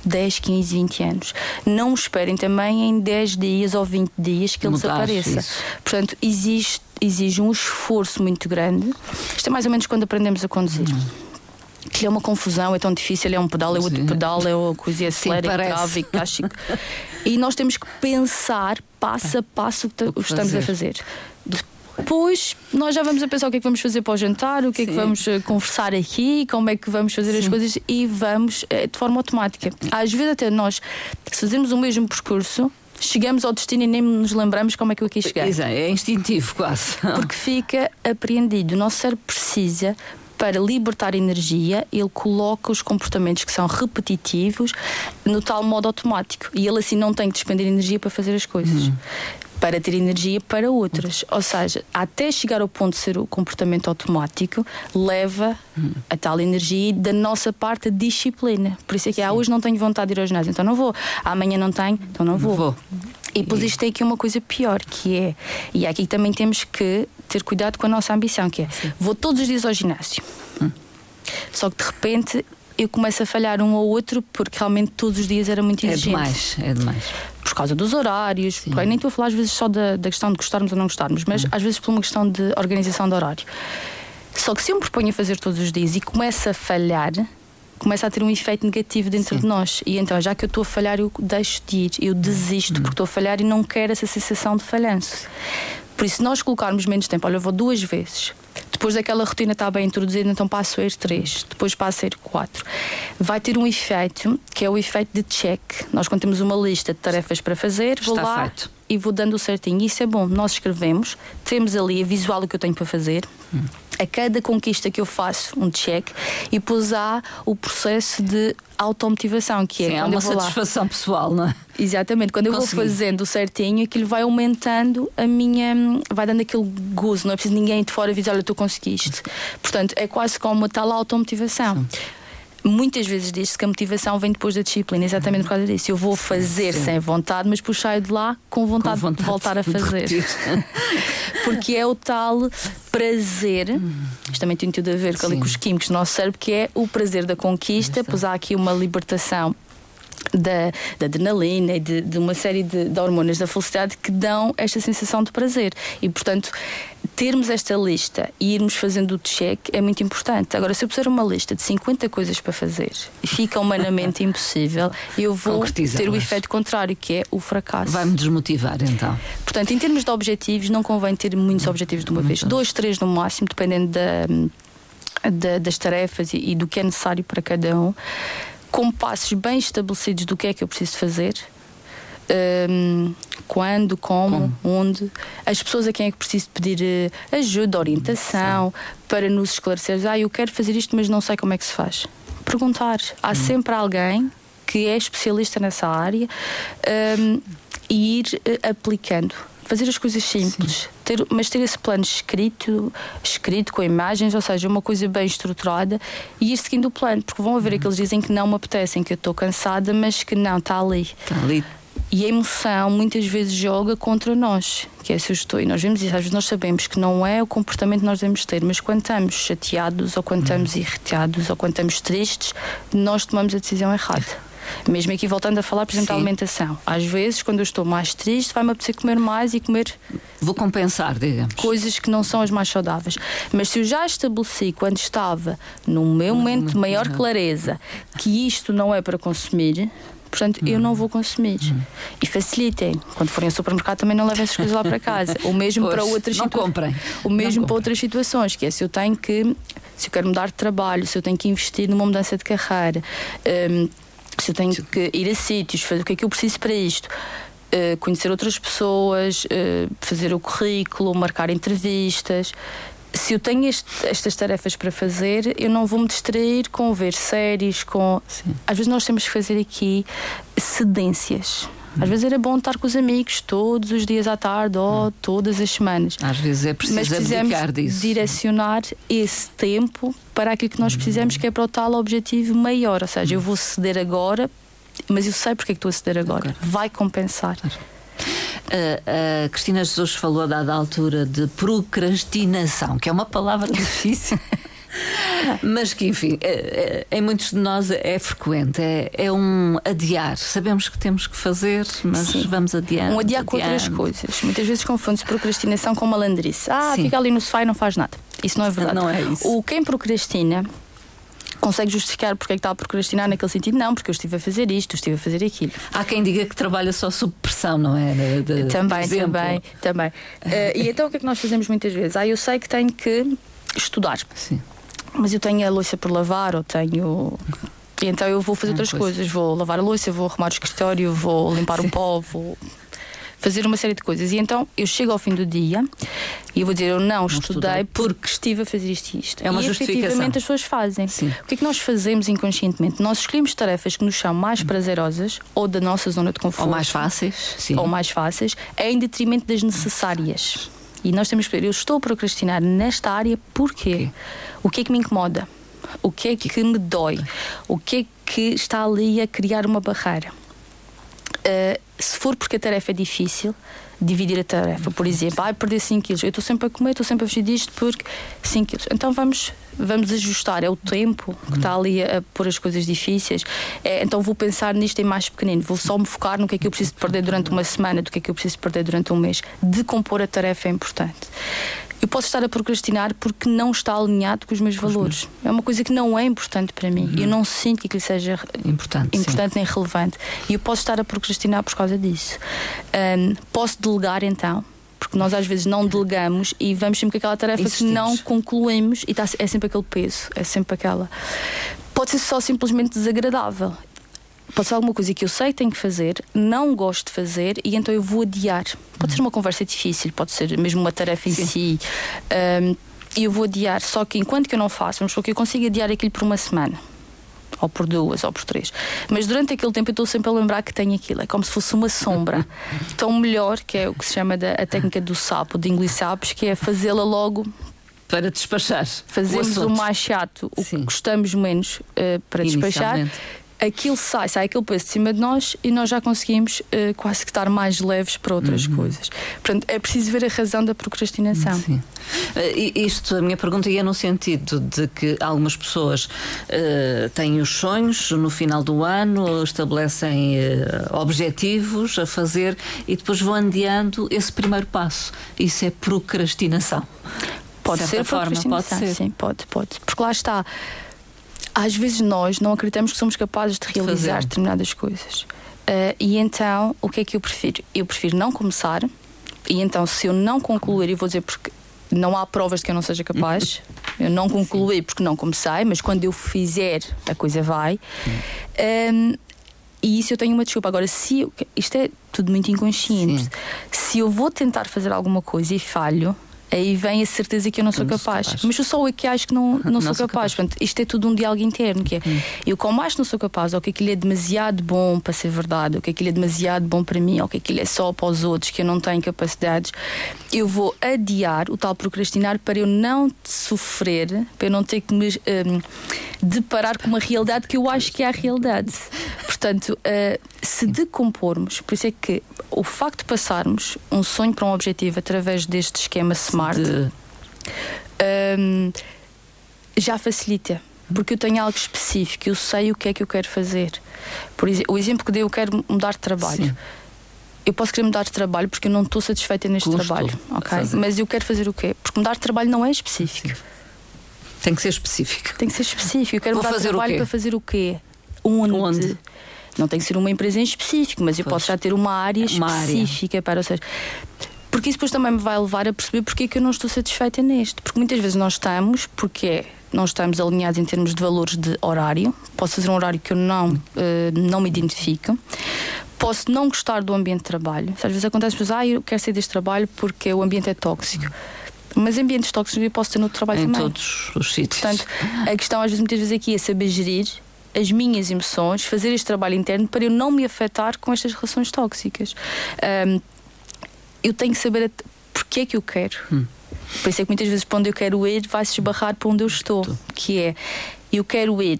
10, 15, 20 anos. Não esperem também em 10 dias ou 20 dias que ele desapareça. Isso. Portanto, existe, exige um esforço muito grande. Isto é mais ou menos quando aprendemos a conduzir. Hum. Que é uma confusão, é tão difícil, é um pedal, é outro Sim. pedal, é uma coisa, acelera, Sim, trava e caixa. e nós temos que pensar passo a passo o que estamos a fazer. Depois nós já vamos a pensar o que é que vamos fazer para o jantar, o que Sim. é que vamos eh, conversar aqui, como é que vamos fazer Sim. as coisas e vamos eh, de forma automática. Às vezes até nós, se fazermos o mesmo percurso, chegamos ao destino e nem nos lembramos como é que eu aqui cheguei. Exato, é instintivo quase. Porque fica apreendido. O nosso cérebro precisa para libertar energia, ele coloca os comportamentos que são repetitivos no tal modo automático. E ele assim não tem que despender energia para fazer as coisas. Hum para ter energia para outras. Ou seja, até chegar ao ponto de ser o comportamento automático, leva a tal energia da nossa parte a disciplina. Por isso é que ah, hoje não tenho vontade de ir ao ginásio, então não vou. Amanhã não tenho, então não vou. vou. E depois isto tem aqui uma coisa pior, que é, e aqui também temos que ter cuidado com a nossa ambição, que é, vou todos os dias ao ginásio. Hum. Só que de repente eu começo a falhar um ou outro porque realmente todos os dias era muito é exigente. É demais, é demais. Por causa dos horários, nem estou a falar às vezes só da, da questão de gostarmos ou não gostarmos, mas hum. às vezes por uma questão de organização de horário. Só que se eu me proponho a fazer todos os dias e começa a falhar, começa a ter um efeito negativo dentro Sim. de nós. E então, já que eu estou a falhar, eu deixo de ir, eu desisto, hum. porque estou a falhar e não quero essa sensação de falhanço. Por isso, se nós colocarmos menos tempo, olha, eu vou duas vezes, depois daquela rotina estar bem introduzida, então passo a ir três, depois passo a ir quatro. Vai ter um efeito que é o efeito de check. Nós, quando temos uma lista de tarefas para fazer, vou Está lá feito. e vou dando o certinho. Isso é bom. Nós escrevemos, temos ali a visual do que eu tenho para fazer. Hum a cada conquista que eu faço um check e depois há o processo de automotivação, que é Sim, quando é uma satisfação lá. pessoal, não é? Exatamente, quando Consegui. eu vou fazendo certinho, aquilo vai aumentando a minha. vai dando aquele gozo, não é preciso ninguém de fora dizer, olha, tu conseguiste. Portanto, é quase como uma tal automotivação. Sim muitas vezes diz-se que a motivação vem depois da disciplina, exatamente por causa disso. Eu vou fazer Sim. sem vontade, mas depois saio de lá com vontade, com vontade de voltar a fazer. <laughs> Porque é o tal prazer, isto também tem tudo a ver com, com os químicos do nosso cérebro, que é o prazer da conquista, pois há aqui uma libertação da, da adrenalina e de, de, uma série de, de hormonas da felicidade que dão esta sensação de prazer. E, portanto, termos esta lista e irmos fazendo o check é muito importante. Agora, se eu puser uma lista de 50 coisas para fazer e fica humanamente <laughs> impossível, eu vou ter o efeito contrário, que é o fracasso. Vai-me desmotivar, então. Portanto, em termos de objetivos, não convém ter muitos objetivos de uma vez. Dois, três no máximo, dependendo da, da, das tarefas e, e do que é necessário para cada um com passos bem estabelecidos do que é que eu preciso fazer. Um, quando, como, como, onde, as pessoas a quem é que preciso pedir uh, ajuda, orientação, Sim. para nos esclarecer. Ah, eu quero fazer isto, mas não sei como é que se faz. Perguntar. Há hum. sempre alguém que é especialista nessa área um, e ir uh, aplicando fazer as coisas simples, ter, mas ter esse plano escrito, escrito com imagens, ou seja, uma coisa bem estruturada e ir seguindo o plano, porque vão haver uhum. aqueles dizem que não me apetecem, que eu estou cansada, mas que não, está ali. Está ali. E a emoção muitas vezes joga contra nós, que é se eu estou, e nós vemos isso, às vezes nós sabemos que não é o comportamento que nós devemos ter, mas quando estamos chateados, ou quando estamos irritados, ou quando estamos tristes, nós tomamos a decisão errada. Mesmo aqui voltando a falar, por exemplo, da alimentação. Às vezes, quando eu estou mais triste, vai-me apetecer comer mais e comer. Vou compensar, digamos. Coisas que não são as mais saudáveis. Mas se eu já estabeleci quando estava no meu momento de maior clareza que isto não é para consumir, portanto eu não vou consumir. E facilitem. Quando forem ao supermercado também não levem essas coisas lá para casa. O mesmo pois, para outras situações. O mesmo para outras situações, que é se eu tenho que. Se eu quero mudar de trabalho, se eu tenho que investir numa mudança de carreira, um, se eu tenho que ir a sítios, fazer o que é que eu preciso para isto. Uh, conhecer outras pessoas, uh, fazer o currículo, marcar entrevistas. Se eu tenho este, estas tarefas para fazer, eu não vou me distrair com ver séries, com. Sim. Às vezes nós temos que fazer aqui cedências. Às vezes era bom estar com os amigos todos os dias à tarde ou todas as semanas. Às vezes é preciso Mas precisamos disso. direcionar esse tempo para aquilo que nós precisamos, que é para o tal objetivo maior. Ou seja, eu vou ceder agora, mas eu sei porque é que estou a ceder agora. Vai compensar. A, a Cristina Jesus falou a dada altura de procrastinação, que é uma palavra <laughs> difícil. Mas que, enfim, é- é- em muitos de nós é frequente, é, é um adiar. Sabemos que temos que fazer, mas Sim. vamos adiando. Um adiar com outras coisas. Muitas vezes confunde-se procrastinação com malandrice. Ah, Sim. fica ali no sofá e não faz nada. Isso não é verdade. Não é isso. O quem procrastina consegue justificar porque é que está a procrastinar naquele sentido? Não, porque eu estive a fazer isto, eu estive a fazer aquilo. Há quem diga que trabalha só sob pressão, não é? De- de- Também, exemplo. também, também. Eh, e então o que é que nós fazemos muitas vezes? Ah, eu sei que tenho que estudar, Sim. Mas eu tenho a louça por lavar ou tenho. E então eu vou fazer Ah, outras pois. coisas. Vou lavar a louça, vou arrumar o escritório, vou limpar o pó, vou fazer uma série de coisas. E então eu chego ao fim do dia e eu vou dizer: Eu não, estudei, estudei porque estive a fazer isto e isto. É uma e efetivamente as pessoas fazem. Sim. O que é que nós fazemos inconscientemente? Nós escolhemos tarefas que nos são mais prazerosas ou da nossa zona de conforto Ou mais fáceis. Sim. ou mais fáceis, em detrimento das necessárias. E nós temos que ver, eu estou a procrastinar nesta área porquê? O que é que me incomoda? O que é que me dói? O que é que está ali a criar uma barreira? Uh, se for porque a tarefa é difícil, dividir a tarefa, por exemplo, ai, perder 5 quilos, eu estou sempre a comer, estou sempre a fugir disto porque 5 quilos. Então vamos, vamos ajustar, é o tempo que está ali a, pôr as coisas difíceis. É, então vou pensar nisto em mais pequenino, vou só me focar no que é que eu preciso de perder durante uma semana, do que é que eu preciso de perder durante um mês. Decompor a tarefa é importante. Eu posso estar a procrastinar porque não está alinhado com os meus valores. É uma coisa que não é importante para mim. Eu não sinto que aquilo seja Importante. sim. importante nem relevante. E eu posso estar a procrastinar por causa disso. Ahm, posso delegar então? Porque nós às vezes não delegamos e vamos sempre com aquela tarefa Insistimos. que não concluímos e tá, é sempre aquele peso, é sempre aquela. Pode ser só simplesmente desagradável. Pode ser alguma coisa que eu sei que tenho que fazer, não gosto de fazer e então eu vou adiar. Pode ser uma conversa difícil, pode ser mesmo uma tarefa em si. E eu vou adiar. Só que enquanto que eu não faço, vamos supor que eu consigo adiar aquilo por uma semana ou por duas, ou por três. Mas durante aquele tempo eu estou sempre a lembrar que tenho aquilo. É como se fosse uma sombra. <laughs> Então, melhor, que é o que se chama da, a técnica do sapo, de engolir sapos, que é fazê-la logo. Para despachar. Fazemos o, assunto. mais chato, o Sim. que gostamos menos eh, para despachar. Aquilo sai, sai aquele peso de cima de nós e nós já conseguimos eh, quase que estar mais leves para outras Uhum. coisas. Portanto, é preciso ver a razão da procrastinação. Sim. E Isto, a minha pergunta ia no sentido de que algumas pessoas eh, têm os sonhos no final do ano, estabelecem objetivos a fazer e depois vão adiando esse primeiro passo. Isso é procrastinação. Pode De ser forma, pode procrastinação, ser. Sim, pode, pode. Porque lá está. Às vezes nós não acreditamos que somos capazes de realizar fazer. determinadas coisas. Eh, e então, o que é que eu prefiro? Eu prefiro não começar. E então, se eu não concluir, eu vou dizer porque não há provas de que eu não seja capaz. Eu não concluí porque não comecei, mas quando eu fizer, a coisa vai. Ehm, e isso eu tenho uma desculpa. Agora, se eu- isto é tudo muito inconsciente. Sim. Se eu vou tentar fazer alguma coisa e falho, aí vem a certeza que eu não sou Não sou capaz. capaz. Mas eu sou eu que acho que não, <laughs> não, Não sou sou capaz. capaz. Portanto, isto é tudo um diálogo interno, que é eu como acho que não sou capaz, ou que aquilo é demasiado bom para ser verdade, ou que aquilo é demasiado bom para mim, ou que aquilo é só para os outros, que eu não tenho capacidades, eu vou adiar o tal procrastinar para eu não sofrer, para eu não ter que me hum, deparar com uma realidade que eu acho que é a realidade. Portanto, eh, se decompormos, por isso é que o facto de passarmos um sonho para um objetivo através deste esquema SMART De- hum, já facilita. Porque eu tenho algo específico, eu sei o que é que eu quero fazer. Por exemplo, o exemplo que dei, eu quero mudar de trabalho. Sim. Eu posso querer mudar de trabalho porque eu não estou satisfeita neste Custo trabalho. ok? Mas eu quero fazer o quê? Porque mudar de trabalho não é específico. Tem que ser específico. Tem que ser específico. Eu quero Vou mudar de trabalho para fazer o quê? Onde? Onde? Não tem que ser uma empresa em específico, mas eu Pois. posso já ter uma área Uma área. específica para, ou seja, porque isso depois também me vai levar a perceber porque é que eu não estou satisfeita neste. Porque muitas vezes nós estamos, porque é, não estamos alinhados em termos de valores de horário. Posso fazer um horário que eu não, eh, não me identifico. Posso não gostar do ambiente de trabalho. Às vezes acontece pessoas, ah, eu quero sair deste trabalho porque o ambiente é tóxico. Mas ambientes tóxicos eu posso ter no trabalho Em também. todos os sítios. Portanto, a questão às vezes, muitas vezes aqui é saber gerir as minhas emoções, fazer este trabalho interno para eu não me afetar com estas relações tóxicas. Um, eu tenho que saber porque é que eu quero. Hum. Por isso é que muitas vezes, para onde eu quero ir, vai-se esbarrar para onde eu estou. Que é, eu quero ir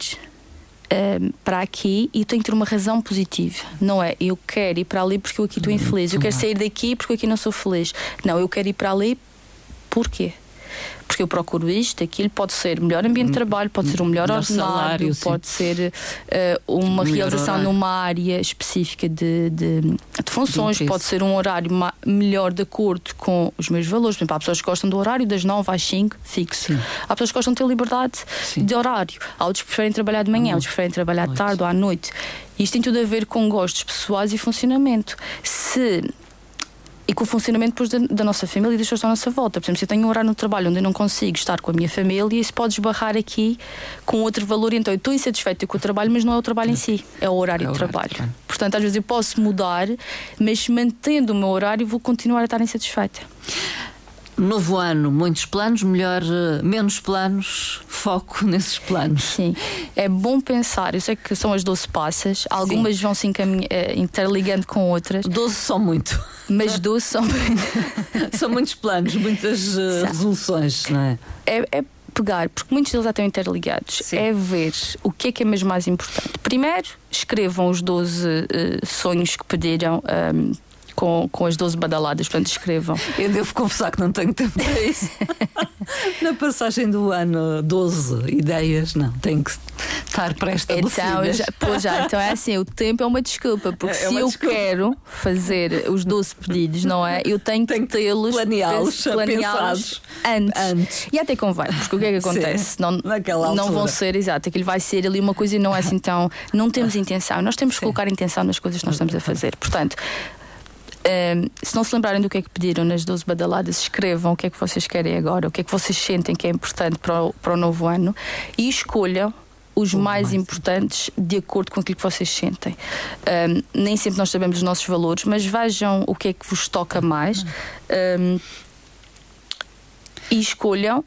um, para aqui e tenho que ter uma razão positiva. Não é eu quero ir para ali porque eu aqui estou infeliz. Eu quero sair daqui porque eu aqui não sou feliz. Não, eu quero ir para ali porquê? Porque eu procuro isto, aquilo pode ser melhor ambiente de trabalho, pode ser um melhor, melhor ordenado, pode ser uh, uma realização horário. numa área específica de, de, de funções, de pode ser um horário melhor de acordo com os meus valores. Por exemplo, há pessoas que gostam do horário das 9 às 5, fixo. Sim. Há pessoas que gostam de ter liberdade Sim. de horário. Há outros que preferem trabalhar de manhã, outros preferem trabalhar de tarde ou à noite. Isto tem tudo a ver com gostos pessoais e funcionamento. Se e com o funcionamento depois da, da, nossa família e das pessoas à nossa volta. Por exemplo, se eu tenho um horário no trabalho onde eu não consigo estar com a minha família, isso pode esbarrar aqui com outro valor. Então, eu estou insatisfeita com o trabalho, mas não é o trabalho em si, é o horário é o de trabalho. trabalho. Portanto, às vezes eu posso mudar, mas mantendo o meu horário, vou continuar a estar insatisfeita. Novo ano, muitos planos, melhor, eh, menos planos, <laughs> foco nesses planos. Sim, é bom pensar. Eu sei que são as 12 passas, algumas Sim. vão se eh, interligando com outras. 12 são muito. Mas 12 são. <laughs> são muitos planos, muitas uh, resoluções, não é? É, é pegar, porque muitos deles já estão interligados, Sim. é ver o que é que é mesmo mais importante. Primeiro, escrevam os 12 uh, sonhos que pediram. Um, com, com as 12 badaladas, portanto escrevam. Eu devo confessar que não tenho tempo para isso. <laughs> Na passagem do ano, 12 ideias, não, tenho que estar pré-estabelecidas. Então, já, pois já, então é assim, o tempo é uma desculpa, porque é, é se eu desculpa. quero fazer os 12 pedidos, não é? Eu tenho, tenho que tê-los, planeá-los, planeá-los antes. antes. E até convém, porque o que é que acontece? Sim, não, não vão ser, exato, aquilo vai ser ali uma coisa e não é assim tão. Não temos intenção, nós temos que colocar intenção nas coisas que nós estamos a fazer. Portanto, um, se não se lembrarem do que é que pediram nas 12 badaladas, escrevam o que é que vocês querem agora, o que é que vocês sentem que é importante para o, para o novo ano e escolham os mais, mais, importantes de acordo com aquilo que vocês sentem. Um, nem sempre nós sabemos os nossos valores, mas vejam o que é que vos toca mais. Um, e escolham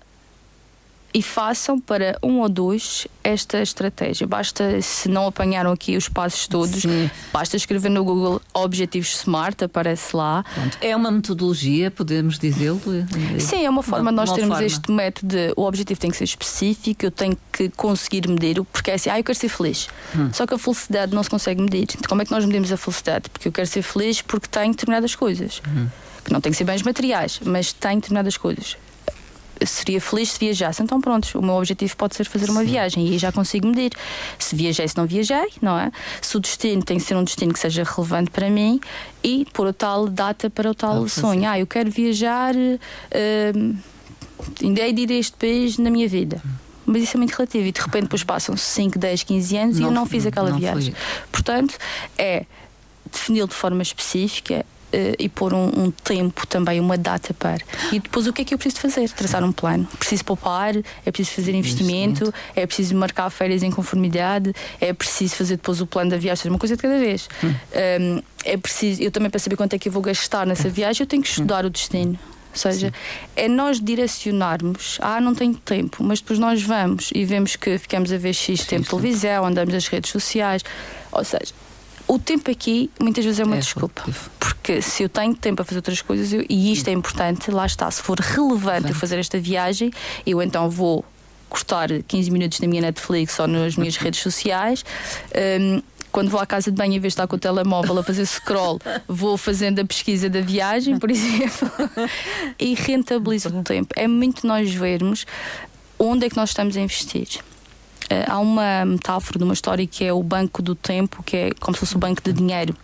e façam para um ou dois esta estratégia. Basta, se não apanharam aqui os passos todos, Sim. basta escrever no Google Objetivos Smart, aparece lá. Pronto. É uma metodologia, podemos dizê-lo? Sim, é uma forma de nós termos forma. este método. De, o objetivo tem que ser específico, eu tenho que conseguir medir, porque é assim, ah, eu quero ser feliz. Hum. Só que a felicidade não se consegue medir. Então, como é que nós medimos a felicidade? Porque eu quero ser feliz porque tenho determinadas coisas. Hum. Que não tem que ser bens materiais, mas tenho determinadas coisas seria feliz se viajasse. Então, pronto, o meu objetivo pode ser fazer uma Sim. viagem e aí já consigo medir se viajei, se não viajei, não é? Se o destino tem que ser um destino que seja relevante para mim e pôr a tal data para o tal ah, sonho. Ah, eu quero viajar, uh, ainda hei de ir a este país na minha vida. Mas isso é muito relativo e de repente depois passam 5, 10, 15 anos não, e eu não fiz aquela não viagem. Portanto, é defini-lo de forma específica, e pôr um, um, tempo também, uma data para. E depois o que é que eu preciso fazer? Traçar um plano. Preciso poupar, é preciso fazer investimento, é preciso marcar férias em conformidade, é preciso fazer depois o plano da viagem, uma coisa de cada vez. Hum. Um, é preciso, eu também para saber quanto é que eu vou gastar nessa viagem, eu tenho que estudar hum. o destino. Ou seja, Sim. é nós direcionarmos, ah, não tenho tempo, mas depois nós vamos e vemos que ficamos a ver X tempo de televisão, andamos nas redes sociais. Ou seja, o tempo aqui muitas vezes é uma é desculpa. Relativo. Porque se eu tenho tempo a fazer outras coisas, eu, e isto é importante, lá está, se for relevante eu fazer esta viagem, eu então vou cortar 15 minutos na minha Netflix ou nas minhas redes sociais. Um, quando vou à casa de banho, em vez de estar com o telemóvel a fazer scroll, vou fazendo a pesquisa da viagem, por exemplo, <laughs> e rentabilizo o tempo. É muito nós vermos onde é que nós estamos a investir. Uh, há uma metáfora de uma história que é o banco do tempo, que é como se fosse o banco de dinheiro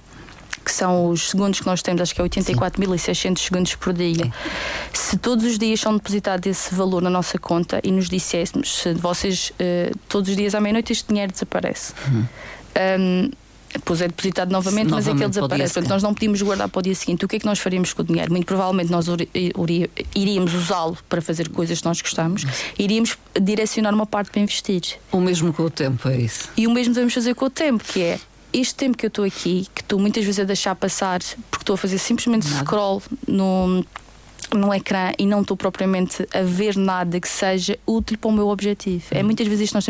que são os segundos que nós temos, acho que é 84.600 segundos por dia. Se todos os dias são depositados esse valor na nossa conta e nos disséssemos, se vocês uh, todos os dias à meia-noite este dinheiro desaparece. Uhum. Um, depois é depositado novamente, novamente mas é que ele desaparece. Portanto, nós não podíamos guardar para o dia seguinte. O que é que nós faríamos com o dinheiro? Muito provavelmente nós iríamos usá-lo para fazer coisas que nós gostamos, iríamos direcionar uma parte para investir. O mesmo com o tempo, é isso. E o mesmo devemos fazer com o tempo, que é este tempo que eu estou aqui, que estou muitas vezes a deixar passar porque estou a fazer simplesmente Nada. scroll no no ecrã e não estou propriamente a ver nada que seja útil para o meu objetivo. É muitas vezes isto nós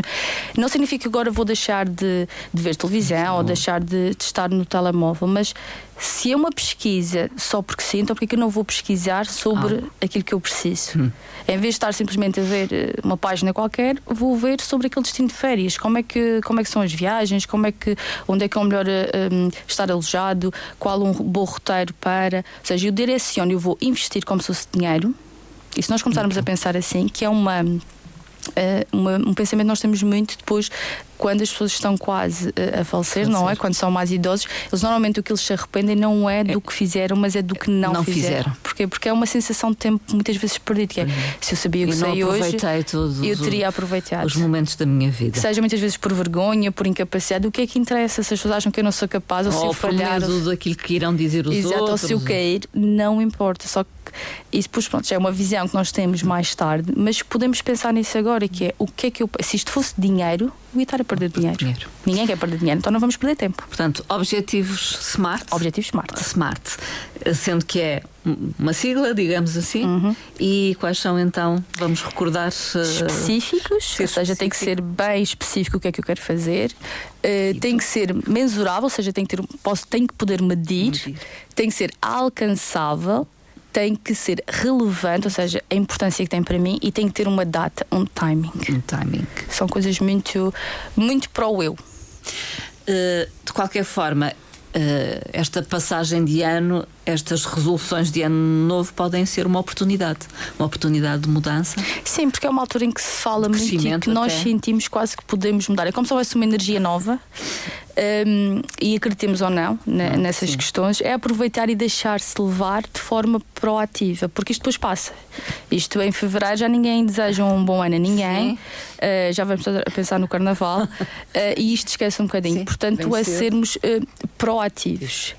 Não significa que agora vou deixar de, de ver televisão ou deixar de, de, estar no telemóvel, mas se é uma pesquisa só porque sim, então porque é que eu não vou pesquisar sobre ah. aquilo que eu preciso? Hum. Em vez de estar simplesmente a ver eh, uma página qualquer, vou ver sobre aquele destino de férias, como é que, como é que são as viagens, como é que, onde é que é o melhor um, estar alojado, qual um bom roteiro para. Ou seja, eu direciono, eu vou investir como se fosse dinheiro. E se nós começarmos a pensar assim, que é uma uma, um pensamento que nós temos muito depois quando as pessoas estão quase uh, a falecer, não é? Quando são mais idosos, eles normalmente o que eles se arrependem não é do é. que fizeram, mas é do que não, não fizeram. fizeram. Porquê? Porque é uma sensação de tempo muitas vezes perdido. Que é, uhum. se eu sabia que sei hoje, eu teria aproveitado. Os momentos da minha vida. Seja muitas vezes por vergonha, por incapacidade, o que é que interessa? Se as pessoas acham que eu não sou capaz, ou, ou se eu falhar. Ou daquilo que irão dizer os Exato, outros. ou se eu cair, não importa. Só que isso depois, pronto, já é uma visão que nós temos mais tarde, mas podemos pensar nisso agora, que é o que é que eu. Se isto fosse dinheiro, eu ia estar a perder dinheiro. dinheiro. Ninguém quer perder dinheiro, então não vamos perder tempo. Portanto, objetivos SMART. Objetivos SMART. SMART. Sendo que é uma sigla, digamos assim. Uhum. E quais são então, vamos recordar. Uh, específicos, ou seja, tem que ser bem específico o que é que eu quero fazer. Uh, tem que ser mensurável, ou seja, tem que, ter, posso, tem que poder medir. medir. Tem que ser alcançável tem que ser relevante, ou seja, a importância que tem para mim, e tem que ter uma data, um timing. Um timing. São coisas muito, muito para o eu. Uh, de qualquer forma, Uh, esta passagem de ano, estas resoluções de ano novo podem ser uma oportunidade, uma oportunidade de mudança. Sim, porque é uma altura em que se fala muito e que nós até. sentimos quase que podemos mudar. É como se houvesse uma energia nova um, e acreditemos ou não né, nessas sim. questões, é aproveitar e deixar-se levar de forma proativa, porque isto depois passa. Isto em fevereiro já ninguém deseja um bom ano a ninguém, uh, já vamos a pensar no carnaval uh, <laughs> e isto esquece um bocadinho. Sim, Portanto, é sermos uh, proativos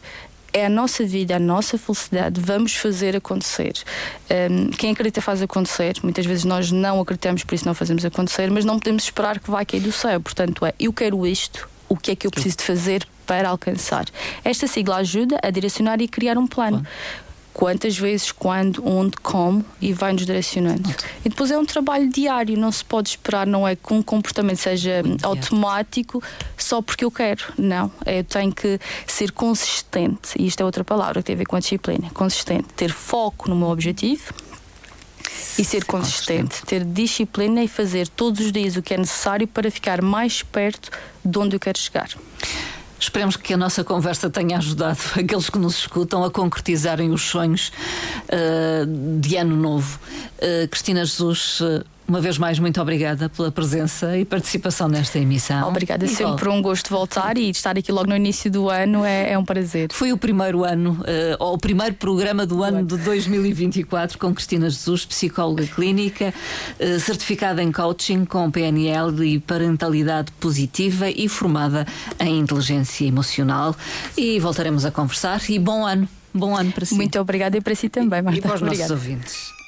é a nossa vida, a nossa felicidade, vamos fazer acontecer. Um, quem acredita faz acontecer. Muitas vezes nós não acreditamos, por isso não fazemos acontecer, mas não podemos esperar que vai cair do céu. Portanto, é eu quero isto, o que é que eu preciso de fazer para alcançar. Esta sigla ajuda a direcionar e criar um plano. Quantas vezes, quando, onde, como e vai-nos direcionando. E depois é um trabalho diário, não se pode esperar, não é que um comportamento seja automático só porque eu quero. Não, eu tenho que ser consistente, e isto é outra palavra que tem a ver com a disciplina: consistente, ter foco no meu objetivo, e ser consistente, ter disciplina e fazer todos os dias o que é necessário para ficar mais perto de onde eu quero chegar. Esperemos que a nossa conversa tenha ajudado <laughs> aqueles que nos escutam a concretizarem os sonhos uh, de ano novo. Uh, Cristina Jesus, uh, uma vez mais, muito obrigada pela presença e participação nesta emissão. Obrigada, é sempre um gosto voltar e estar aqui logo no início do ano é, é um prazer. Foi o primeiro ano, uh, ou o primeiro programa do ano de 2024 com Cristina Jesus, psicóloga clínica, uh, certificada em coaching com PNL e parentalidade positiva e formada em inteligência emocional. E voltaremos a conversar. E bom ano. Bom ano para si. Muito obrigada e para si também, Marta. E para os nossos ouvintes.